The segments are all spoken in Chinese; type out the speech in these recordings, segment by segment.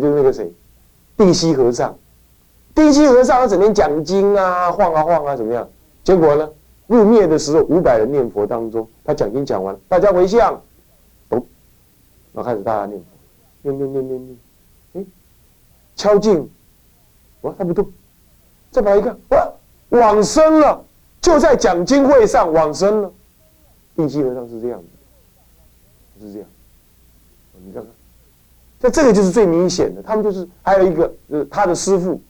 就是那个谁，定西和尚。定西和尚他整天讲经啊，晃啊晃啊，怎么样？结果呢，入灭的时候，五百人念佛当中，他讲经讲完，大家回向，哦，然后开始大家念佛，念念念念念，哎，敲镜，哇，他不动，再跑一看，哇，往生了，就在讲经会上往生了。定西和尚是这样的，是这样，你看看，那这个就是最明显的。他们就是还有一个，就是他的师傅。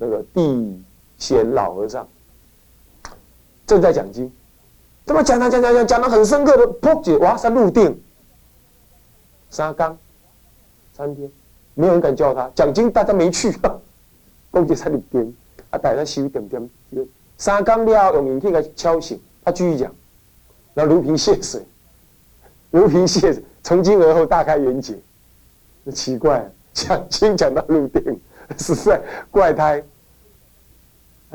那个地贤老和尚正在讲经，怎么讲讲讲讲讲讲的很深刻的，噗姐哇塞入定，三缸三天，没有人敢叫他讲经，大家没去，公姐在入定，啊，大家修点点，三缸了用眼睛给敲醒，他继续讲，然后如瓶泻水，如瓶泻水，从今而后大开眼界，奇怪，讲 经讲到入定。实在怪胎，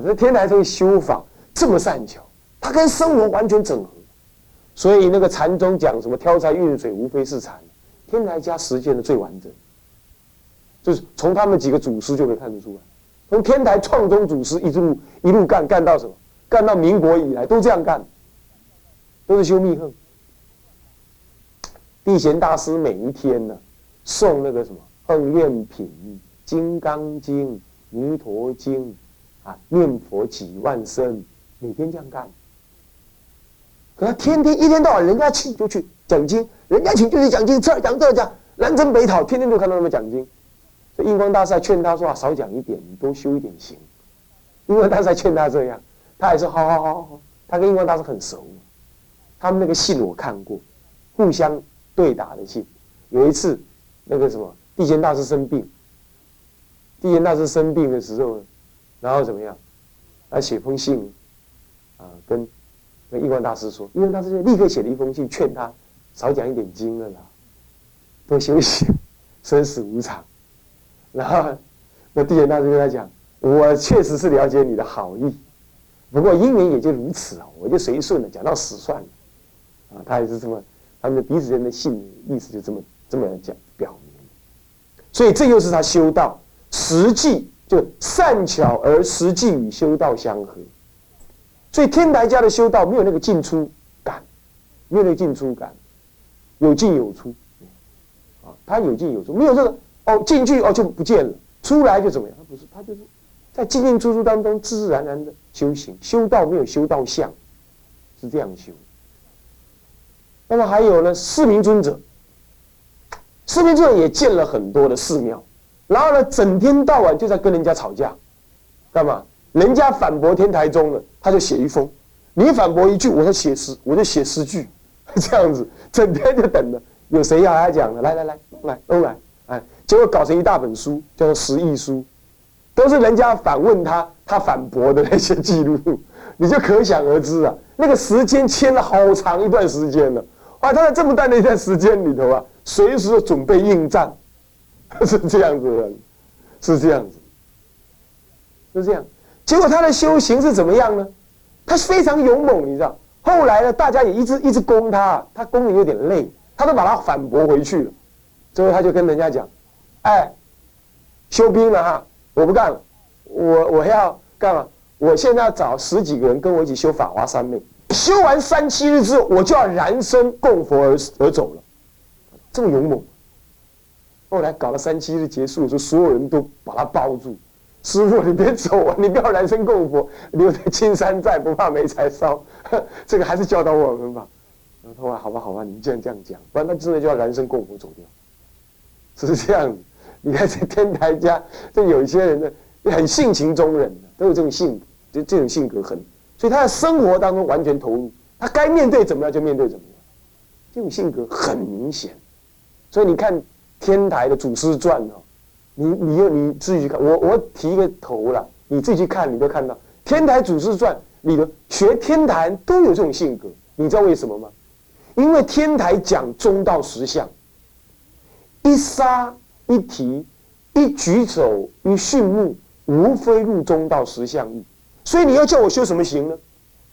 这天台这个修法这么善巧，它跟生活完全整合，所以那个禅宗讲什么挑柴运水无非是禅，天台家实践的最完整，就是从他们几个祖师就可以看得出来，从天台创宗祖师一路一路干干到什么，干到民国以来都这样干，都是修密恨。地贤大师每一天呢，送那个什么恨愿品。《金刚经》《弥陀经》，啊，念佛几万声，每天这样干。可他天天一天到晚，人家请就去讲经，人家请就去讲经，这讲这讲，南征北讨，天天都看到他们讲经。所以印光大师劝他说：“啊，少讲一点，你多修一点行。”印光大师劝他这样，他还说：“好好好好。”他跟印光大师很熟，他们那个信我看过，互相对打的信。有一次，那个什么地贤大师生病。地贤大师生病的时候，然后怎么样？他写封信，啊，跟跟印光大师说，印光大师就立刻写了一封信，劝他少讲一点经了啦，多休息，生死无常。然后那地贤大师跟他讲，我确实是了解你的好意，不过因缘也就如此啊，我就随顺了，讲到死算了。啊，他也是这么，他们彼此间的信意思就这么这么讲表明。所以这又是他修道。实际就善巧而实际与修道相合，所以天台家的修道没有那个进出感，没有那个进出感，有进有出，啊，他有进有出，没有这个哦进去哦就不见了，出来就怎么样？他不是，他就是在进进出出当中自自然然的修行，修道没有修道相，是这样修。那么还有呢，四明尊者，四明尊者也建了很多的寺庙。然后呢，整天到晚就在跟人家吵架，干嘛？人家反驳天台宗了，他就写一封；你反驳一句，我就写诗，我就写诗句，这样子，整天就等着。有谁要他讲的，来来来，来都来，哎，结果搞成一大本书，叫做《十亿书》，都是人家反问他，他反驳的那些记录，你就可想而知啊，那个时间签了好长一段时间了，哇，他在这么短的一段时间里头啊，随时准备应战。是这样子的，是这样子，是这样。结果他的修行是怎么样呢？他非常勇猛，你知道。后来呢，大家也一直一直攻他，他攻的有点累，他都把他反驳回去了。最后他就跟人家讲：“哎，修兵了哈，我不干了，我我要干嘛？我现在要找十几个人跟我一起修法华三昧。修完三七日之后，我就要燃身供佛而而走了。这么勇猛。”后来搞了三七日结束的时候，所有人都把他抱住。师傅，你别走啊！你不要燃身供佛，留在青山在，不怕没柴烧。这个还是教导我们吧。然后他说：“好吧，好吧，你既然这样讲，不然他真的就要燃身供佛走掉。”是这样。你看这天台家，这有一些人呢，很性情中人，都有这种性格，就这种性格很，所以他在生活当中完全投入。他该面对怎么样就面对怎么样，这种性格很明显。所以你看。天台的祖师传哦，你你又你自己去看，我我提一个头了，你自己去看，你都看到天台祖师传里的学天台都有这种性格，你知道为什么吗？因为天台讲中道实相，一杀一提一举手一训目，无非入中道实相意，所以你要叫我修什么行呢？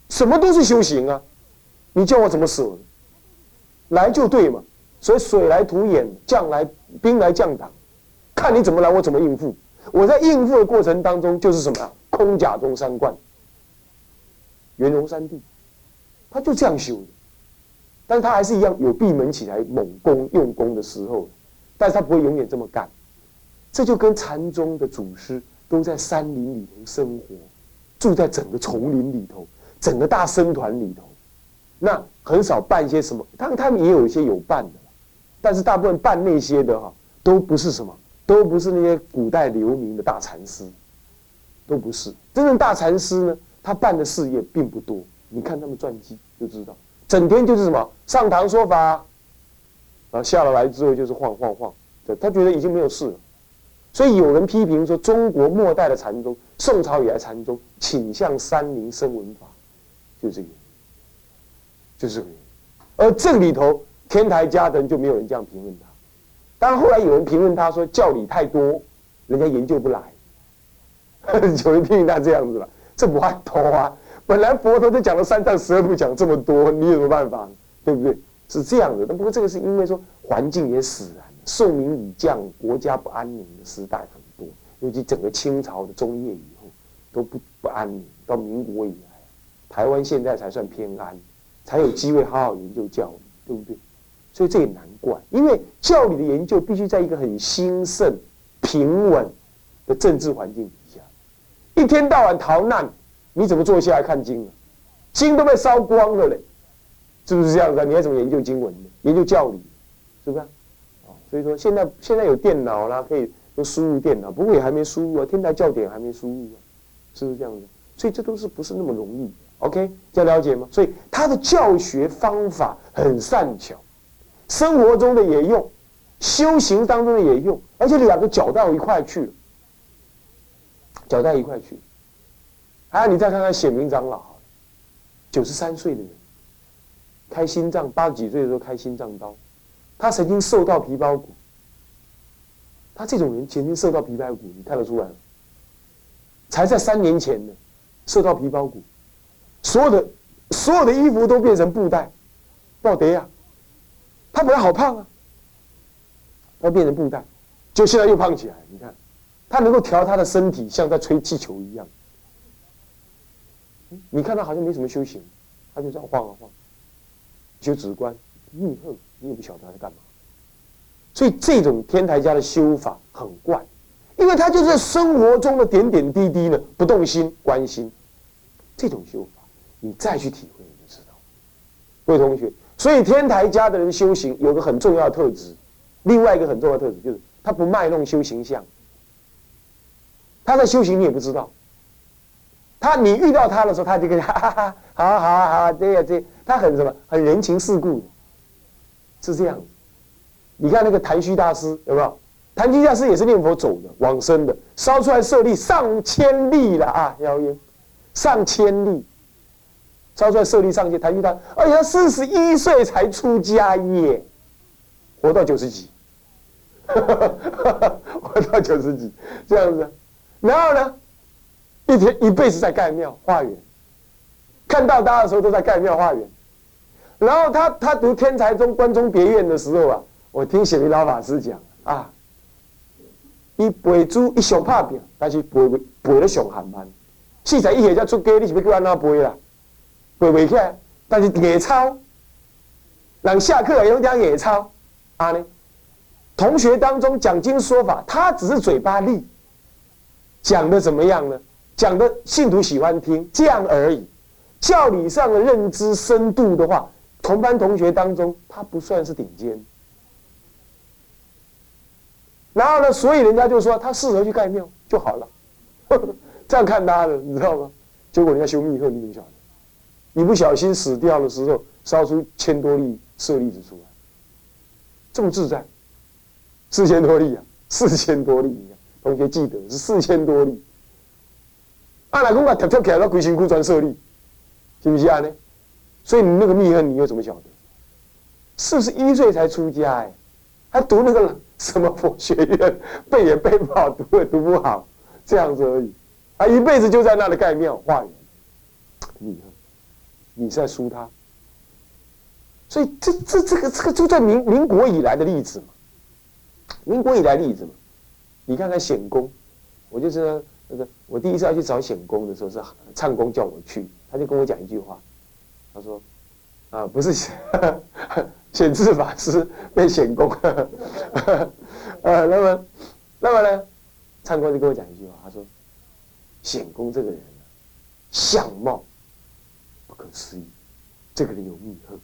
什么都是修行啊，你叫我怎么舍？来就对嘛。所以水来土掩，将来兵来将挡，看你怎么来，我怎么应付。我在应付的过程当中，就是什么空甲中三观，圆融三谛，他就这样修的。但是他还是一样有闭门起来猛攻用功的时候，但是他不会永远这么干。这就跟禅宗的祖师都在山林里头生活，住在整个丛林里头，整个大僧团里头，那很少办一些什么。当他们也有一些有办的，但是大部分办那些的哈，都不是什么，都不是那些古代留名的大禅师，都不是真正大禅师呢。他办的事业并不多，你看他们传记就知道，整天就是什么上堂说法，然后下了来之后就是晃晃晃，他觉得已经没有事了。所以有人批评说，中国末代的禅宗，宋朝以来禅宗倾向山林声闻法，就这个，就是这个。而这里头天台家的人就没有人这样评论他。当然后来有人评论他说教理太多，人家研究不来。有人批评他这样子了，这不爱多啊！本来佛陀就讲了三藏十二部讲这么多，你有什么办法？对不对？是这样的。但不过这个是因为说环境也使然。宋明以降，国家不安宁的时代很多，尤其整个清朝的中叶以后都不不安宁。到民国以来，台湾现在才算偏安，才有机会好好研究教育，对不对？所以这也难怪，因为教理的研究必须在一个很兴盛、平稳的政治环境底下。一天到晚逃难，你怎么坐下来看经啊？经都被烧光了嘞，是不是这样子？你还怎么研究经文呢？研究教理，是不是？啊所以说，现在现在有电脑啦，可以都输入电脑，不过也还没输入啊。天台教典还没输入啊，是不是这样子？所以这都是不是那么容易？OK，这了解吗？所以他的教学方法很善巧，生活中的也用，修行当中的也用，而且两个搅到一块去了，搅到一块去。还有，你再看看显明长老，九十三岁的人，开心脏，八十几岁的时候开心脏刀。他曾经瘦到皮包骨，他这种人曾经瘦到皮包骨，你看得出来吗？才在三年前呢，瘦到皮包骨，所有的所有的衣服都变成布袋，不得呀！他本来好胖啊，要变成布袋，就现在又胖起来。你看，他能够调他的身体，像在吹气球一样。你看他好像没什么修行，他就这样晃啊晃，修止观、密恨。你也不晓得他在干嘛，所以这种天台家的修法很怪，因为他就是生活中的点点滴滴呢，不动心关心，这种修法，你再去体会你就知道。各位同学，所以天台家的人修行有个很重要的特质，另外一个很重要的特质就是他不卖弄修行相，他在修行你也不知道，他你遇到他的时候，他就跟你哈哈哈，好好好，这样这，他很什么，很人情世故。是这样，你看那个谭虚大师有没有？谭虚大师也是念佛走的，往生的，烧出来舍利上千粒了啊！妖言，上千粒，超出来舍利上界。谭虚大，而且他四十一岁才出家耶，活到九十几，活到九十几这样子。然后呢，一天一辈子在盖庙化缘，看到他的时候都在盖庙化缘。然后他他读天才中关中别院的时候啊，我听显明老法师讲啊，一背珠一上拍表，但是背背得上很慢。四十一岁才出家，你是要叫安怎背啦？背袂起来，但是野抄，人下课也用讲野抄啊呢。同学当中讲经说法，他只是嘴巴利，讲的怎么样呢？讲的信徒喜欢听，这样而已。教理上的认知深度的话。同班同学当中，他不算是顶尖。然后呢，所以人家就说他适合去盖庙就好了，这样看他的，你知道吗？结果人家修密鹤，你怎么晓得？你不小心死掉的时候，烧出千多粒舍利子出来，这么自在，四千多粒啊，四千多粒，同学记得是四千多粒。阿奶公啊跳跳起来，他鬼辛苦转舍利，是不是啊？呢？所以你那个密恨，你又怎么晓得？四十一岁才出家哎，还读那个什么佛学院，背也背不好，读也读不好，这样子而已。他一辈子就在那里盖庙化缘，密恨，你在输他。所以这这这个这个就在民民国以来的例子嘛，民国以来例子嘛。你看看显公，我就是那个我第一次要去找显公的时候，是唱公叫我去，他就跟我讲一句话，他说啊，不是显智法师被显公，呃，那么那么呢，唱公就跟我讲一句话，他说显公这个人啊，相貌可思议，这个人有密恨。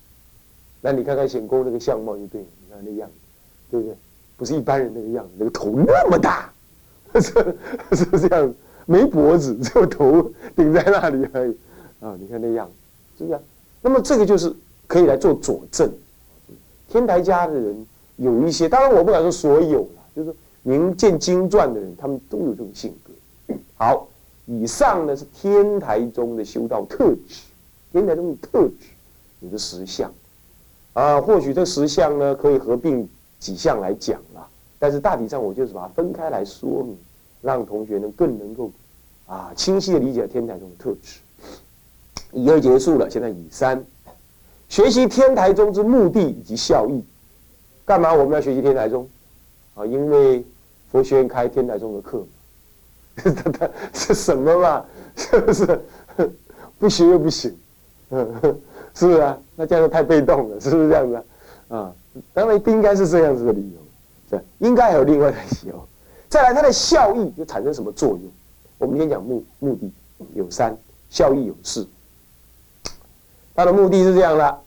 那你看看显公那个相貌就对了，你看那样子，对不对？不是一般人那个样子，那个头那么大，是是这样，没脖子，只有头顶在那里而已。啊，你看那样子，是不是？那么这个就是可以来做佐证。天台家的人有一些，当然我不敢说所有了，就是明见经传的人，他们都有这种性格。好，以上呢是天台中的修道特质，天台中的特质有个实相。啊，或许这十项呢可以合并几项来讲了，但是大体上我就是把它分开来说明，让同学呢更能够啊清晰的理解天台中的特质。以二结束了，现在以三学习天台宗之目的以及效益。干嘛我们要学习天台宗？啊，因为佛学院开天台宗的课嘛，他他是什么嘛？是不是 不学又不行？是 不是啊？那这样就太被动了，是不是这样子啊？啊，当然不应该是这样子的理由，对，应该还有另外的理由。再来，它的效益就产生什么作用？我们先讲目目的有三，效益有四。它的目的是这样的：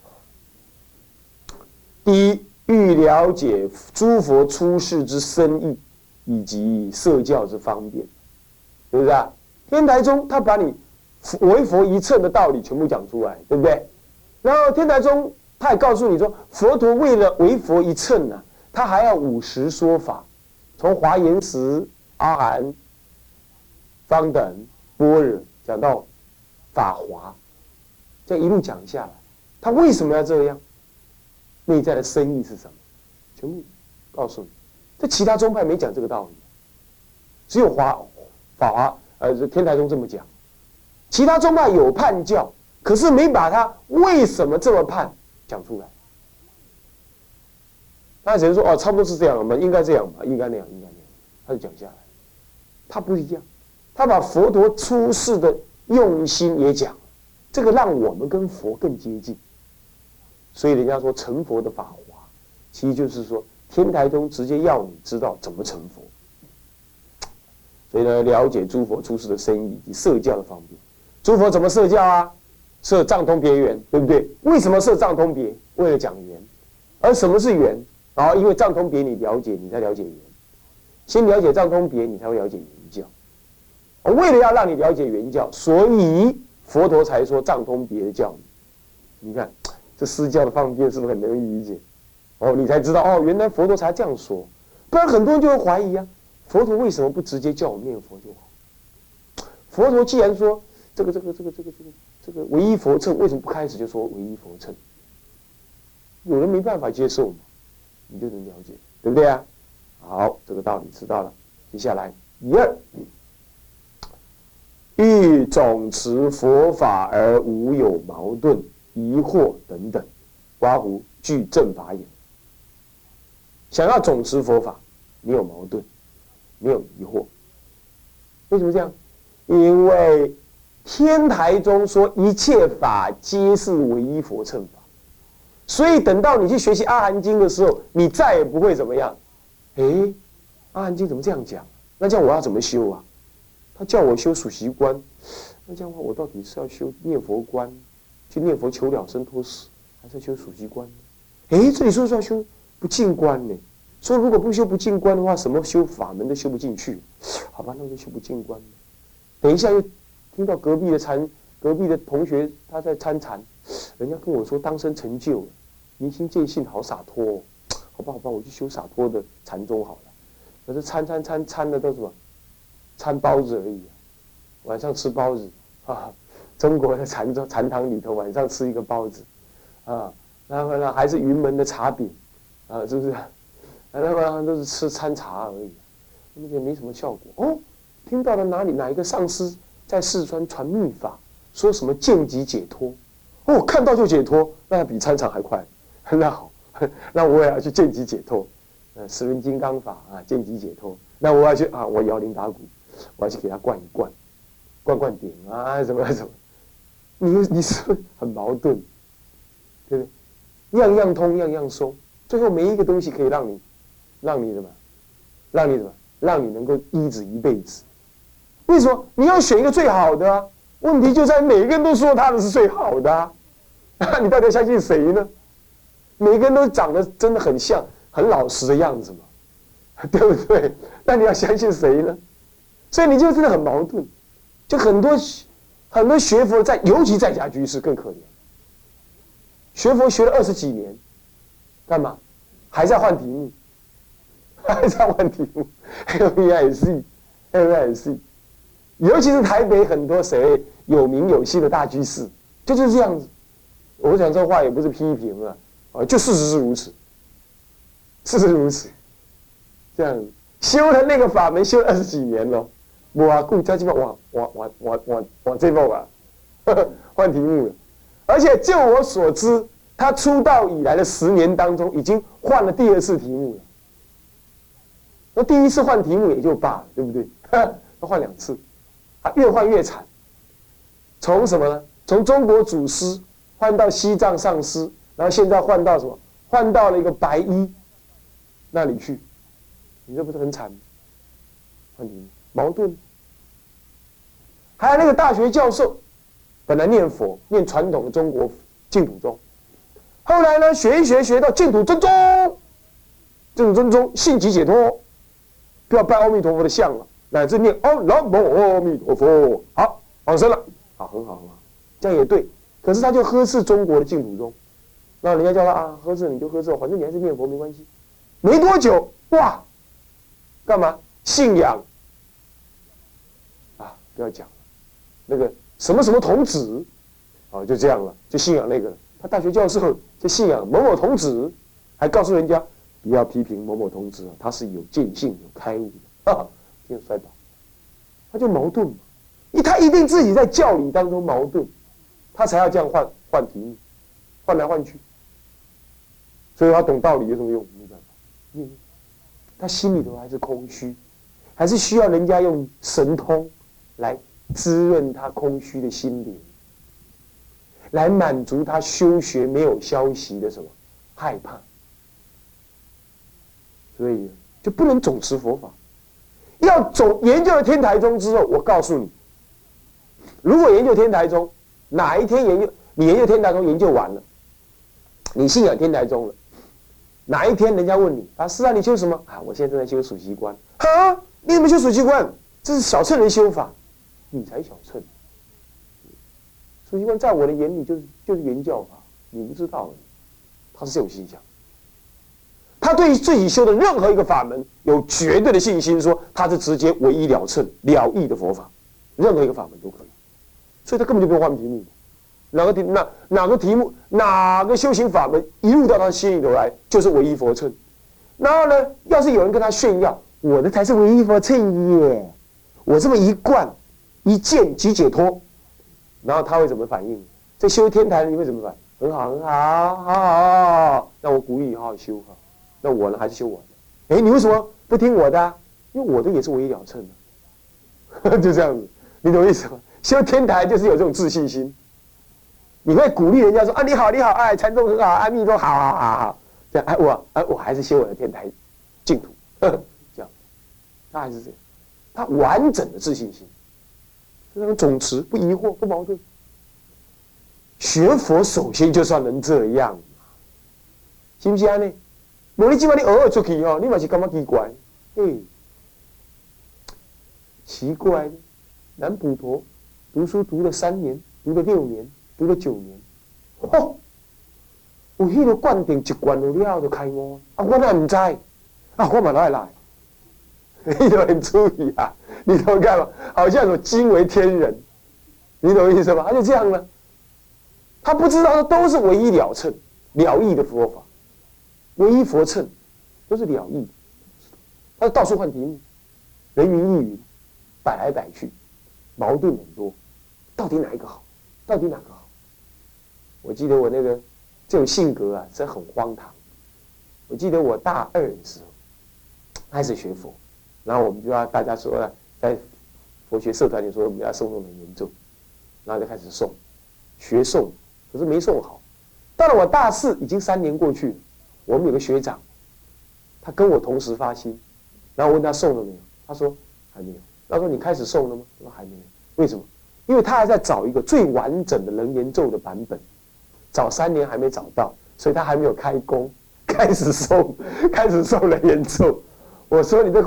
第一，欲了解诸佛出世之深意，以及设教之方便，是不是啊？天台宗他把你为佛一乘的道理全部讲出来，对不对？然后天台宗他也告诉你说，佛陀为了为佛一乘呢，他还要五十说法，从华严时、阿含、方等、般若讲到法华，这一路讲下来，他为什么要这样？内在的深意是什么？全部告诉你。这其他宗派没讲这个道理，只有华法华呃天台宗这么讲，其他宗派有判教。可是没把他为什么这么判讲出来，那只能说哦，差不多是这样嘛，应该这样吧，应该那样，应该那样，他就讲下来。他不一样，他把佛陀出世的用心也讲，这个让我们跟佛更接近。所以人家说成佛的法华，其实就是说天台宗直接要你知道怎么成佛。所以呢，了解诸佛出世的深意以及社教的方便，诸佛怎么设教啊？设藏通别圆，对不对？为什么设藏通别？为了讲圆。而什么是圆？啊，因为藏通别你了解，你才了解圆。先了解藏通别，你才会了解圆教。为了要让你了解圆教，所以佛陀才说藏通别的教你看这施教的方便是不是很容易理解？哦，你才知道哦，原来佛陀才这样说。不然很多人就会怀疑啊，佛陀为什么不直接叫我念佛就好？佛陀既然说这个这个这个这个这个。这个唯一佛称为什么不开始就说唯一佛称？有人没办法接受嘛，你就能了解，对不对啊？好，这个道理知道了。接下来一二，欲总持佛法而无有矛盾、疑惑等等，刮胡具正法眼。想要总持佛法，没有矛盾，没有疑惑。为什么这样？因为。天台中说一切法皆是唯一佛乘法，所以等到你去学习阿含经的时候，你再也不会怎么样。哎，阿含经怎么这样讲？那叫我要怎么修啊？他叫我修数习观，那这样的话，我到底是要修念佛观，去念佛求了生脱死，还是要修数习观呢？哎，这里说是要修不净观呢。说如果不修不净观的话，什么修法门都修不进去。好吧，那就修不净观。等一下又。听到隔壁的禅，隔壁的同学他在参禅，人家跟我说当生成就，明心见性，好洒脱，哦，好吧好吧，我去修洒脱的禅宗好了。可是参参参参的都什么？参包子而已，晚上吃包子啊！中国的禅宗禅堂里头晚上吃一个包子，啊，然后呢还是云门的茶饼，啊，是不是？然后都是吃参茶而已，那么也没什么效果哦。听到了哪里哪一个上师？在四川传秘法，说什么见即解脱，哦，看到就解脱，那比参禅还快，那好，那我也要去见即解脱，呃，十轮金刚法啊，见即解脱，那我要去啊，我摇铃打鼓，我要去给他灌一灌，灌灌顶啊，什么什么？你 你是很矛盾，对不对？样样通，样样收，最后没一个东西可以让你，让你什么，让你什么，让你能够医治一辈子。为什么你要选一个最好的？问题就在每一个人都说他的是最好的，你到底相信谁呢？每个人都长得真的很像，很老实的样子嘛，对不对？那你要相信谁呢？所以你就真的很矛盾，就很多很多学佛在，尤其在家居士更可怜。学佛学了二十几年，干嘛？还在换题目，还在换题目，L B I C，L B I C。尤其是台北很多谁有名有姓的大居士，就就是这样子。我讲这话也不是批评啊，啊，就事实是如此，事实如此。这样修了那个法门修二十几年了，我顾家基本往往往往往往这步啊，换题目了。而且就我所知，他出道以来的十年当中，已经换了第二次题目了。那第一次换题目也就罢了，对不对？他 换两次。啊越换越惨，从什么呢？从中国祖师换到西藏上师，然后现在换到什么？换到了一个白衣那里去，你这不是很惨？问题矛盾。还有那个大学教授，本来念佛念传统的中国净土宗，后来呢学一学学到净土真宗，净土真宗性即解脱，不要拜阿弥陀佛的像了。乃至念哦，南无阿弥陀佛，好，往生了，好，很好，很好，这样也对。可是他就呵斥中国的净土宗，那人家叫他啊，呵斥你就呵斥，反正你还是念佛没关系。没多久，哇，干嘛？信仰啊，不要讲了，那个什么什么童子，啊，就这样了，就信仰那个。他大学教授就信仰某某童子，还告诉人家不要批评某某童子，他是有见性、有开悟的。就摔倒，他就矛盾嘛，因他一定自己在教理当中矛盾，他才要这样换换题目，换来换去，所以他懂道理有什么用？没办法，因为他心里头还是空虚，还是需要人家用神通来滋润他空虚的心灵，来满足他修学没有消息的什么害怕，所以就不能总持佛法。要走研究了天台宗之后，我告诉你，如果研究天台宗，哪一天研究你研究天台宗研究完了，你信仰天台宗了，哪一天人家问你啊，是啊，你修什么啊？我现在正在修属习观。啊，你怎么修属习观？这是小乘人修法，你才小乘。属习观在我的眼里就是就是原教法，你不知道，他是这种现象。他对于自己修的任何一个法门有绝对的信心，说他是直接唯一了称了义的佛法，任何一个法门都可以，所以他根本就不用换题目，哪个题哪哪个题目哪个修行法门一入到他心里头来就是唯一佛称，然后呢，要是有人跟他炫耀我的才是唯一佛称耶，我这么一贯一见即解脱，然后他会怎么反应？在修天台你会怎么反应？很好很好好好好，那我鼓励你好好修哈。那我呢？还是修我的？哎，你为什么不听我的？因为我的也是唯一了称的，就这样子，你懂意思吗？修天台就是有这种自信心，你会鼓励人家说啊，你好，你好，哎，禅宗很好，阿弥陀好好好好，这样哎，我哎，我还是修我的天台净土，这样，他还是这样，他完整的自信心，这种总持不疑惑不矛盾。学佛首先就算能这样，信不信呢？无你即摆你偶尔出去哦，你嘛是感觉奇怪，嘿，奇怪呢，南普陀读书读了三年，读了六年，读了九年，嚯，有迄个灌顶一灌有了就开悟，啊，我哪唔知，啊，我嘛来来，你都很注意啊，你懂干嘛？好像有惊为天人，你懂意思吗？他就这样了，他不知道的都是唯一了称了义的佛法。唯一佛称都是了义，他到处换题目，人云亦云，摆来摆去，矛盾很多，到底哪一个好？到底哪个好？我记得我那个这种性格啊，是很荒唐。我记得我大二的时候开始学佛，然后我们就要大家说了，在佛学社团里说我们要诵诵楞严重，然后就开始诵，学诵，可是没诵好。到了我大四，已经三年过去了，我们有个学长，他跟我同时发心，然后问他诵了没有，他说还没有。他说你开始诵了吗？他说还没有。为什么？因为他还在找一个最完整的楞严咒的版本，找三年还没找到，所以他还没有开工，开始诵，开始诵楞严咒。我说你这，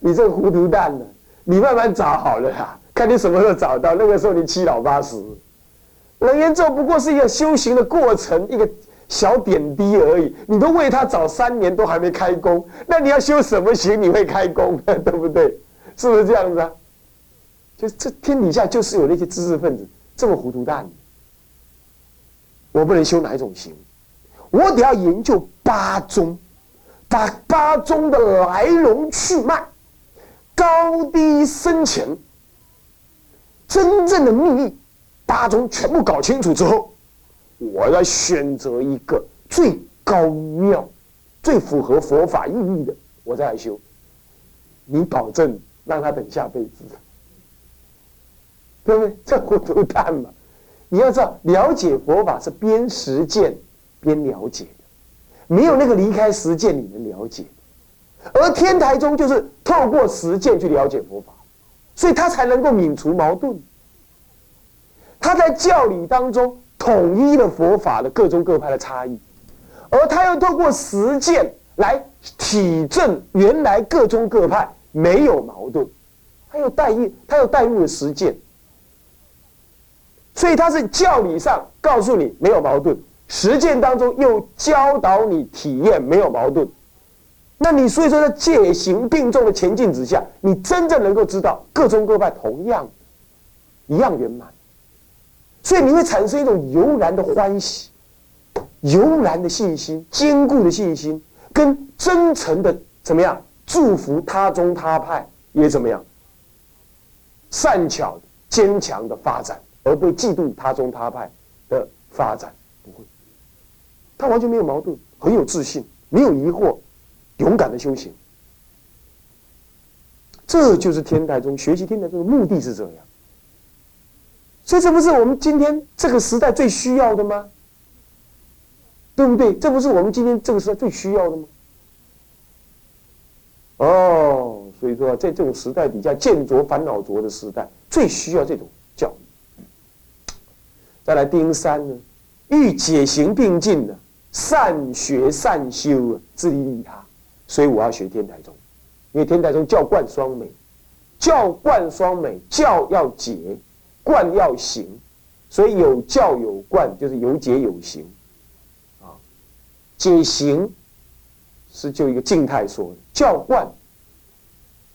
你这糊涂蛋呢？你慢慢找好了呀，看你什么时候找到。那个时候你七老八十，楞严咒不过是一个修行的过程，一个小点滴而已。你都为他找三年都还没开工，那你要修什么行？你会开工，对不对？是不是这样子啊？就这天底下就是有那些知识分子这么糊涂蛋，我不能修哪一种行，我得要研究八宗，把八宗的来龙去脉、高低深浅、真正的秘密，八宗全部搞清楚之后，我要选择一个最高妙、最符合佛法意义的，我再来修。你保证让他等下辈子？对不对？这糊涂蛋嘛！你要知道，了解佛法是边实践边了解的，没有那个离开实践你能了解。而天台宗就是透过实践去了解佛法，所以他才能够泯除矛盾。他在教理当中统一了佛法的各宗各派的差异，而他又透过实践来体证原来各宗各派没有矛盾，他又带入他又带入了实践。所以他是教理上告诉你没有矛盾，实践当中又教导你体验没有矛盾。那你所以说在戒行并重的前进之下，你真正能够知道各宗各派同样一样圆满，所以你会产生一种油然的欢喜、油然的信心、坚固的信心，跟真诚的怎么样祝福他宗他派也怎么样善巧坚强的发展。而不会嫉妒他宗他派的发展，不会，他完全没有矛盾，很有自信，没有疑惑，勇敢的修行，这就是天台宗学习天台宗的目的是这样，所以这不是我们今天这个时代最需要的吗？对不对？这不是我们今天这个时代最需要的吗？哦，所以说在这种时代底下，见浊烦恼浊的时代，最需要这种教育。再来丁三呢，欲解行并进的，善学善修啊，自利利他。所以我要学天台宗，因为天台宗教贯双美，教贯双美，教要解，贯要行，所以有教有贯，就是有解有行。啊，解行是就一个静态说的，教观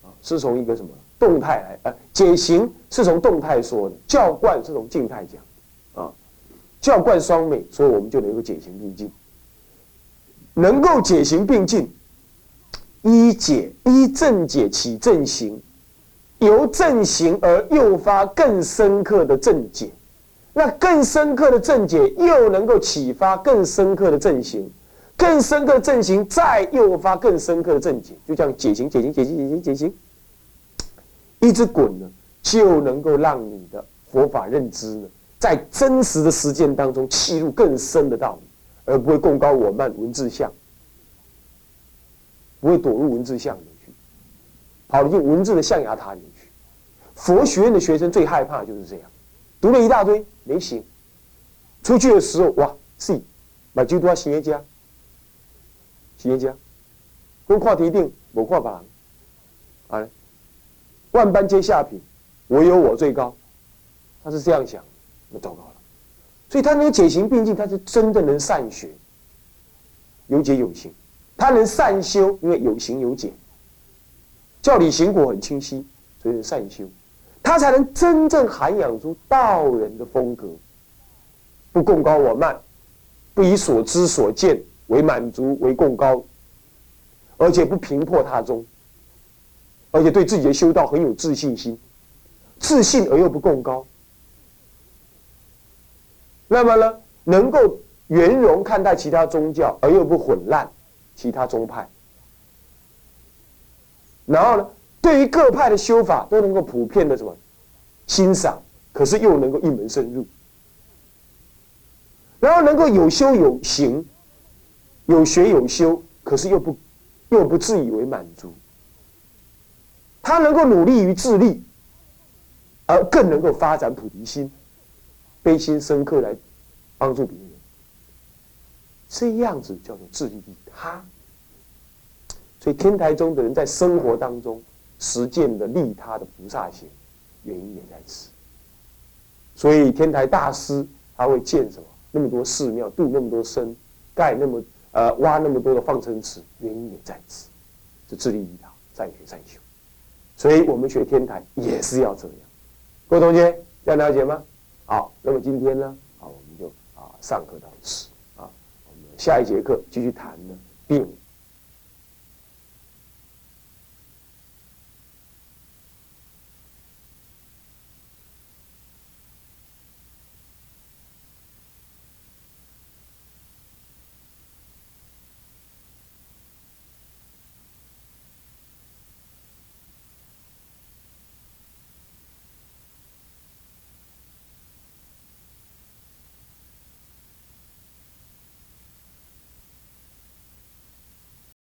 啊是从一个什么动态来，呃，解行是从动态说的，教观是从静态讲。啊教观双美，所以我们就能够解行并进，能够解行并进，依解依正解起正行，由正行而诱发更深刻的正解，那更深刻的正解又能够启发更深刻的正行，更深刻的正行再诱发更深刻的正解，就这样解行解行解行解行解行，一直滚呢，就能够让你的佛法认知呢。在真实的实践当中，契入更深的道理，而不会共高我慢文字相，不会躲入文字相里去，跑进文字的象牙塔里去。佛学院的学生最害怕就是这样，读了一大堆没醒，出去的时候哇，是买最多企业家，企业家，光看题定，我看别人，啊，万般皆下品，唯有我最高，他是这样想。那糟糕了，所以他能解行并进，他是真正能善学，有解有行，他能善修，因为有行有解，教理行果很清晰，所以善修，他才能真正涵养出道人的风格，不共高我慢，不以所知所见为满足为共高，而且不平破他中，而且对自己的修道很有自信心，自信而又不共高。那么呢，能够圆融看待其他宗教，而又不混乱其他宗派。然后呢，对于各派的修法都能够普遍的什么欣赏，可是又能够一门深入，然后能够有修有行，有学有修，可是又不又不自以为满足。他能够努力于自立，而更能够发展菩提心，悲心深刻来帮助别人。这样子叫做自利利他。所以天台宗的人在生活当中实践的利他的菩萨行，原因也在此。所以天台大师他会建什么那么多寺庙，度那么多僧，盖那么呃挖那么多的放生池，原因也在此，是自利利他，善学善修。所以我们学天台也是要这样，各位同学要了解吗？好，那么今天呢，啊，我们就啊上课到此啊，我们下一节课继续谈呢病。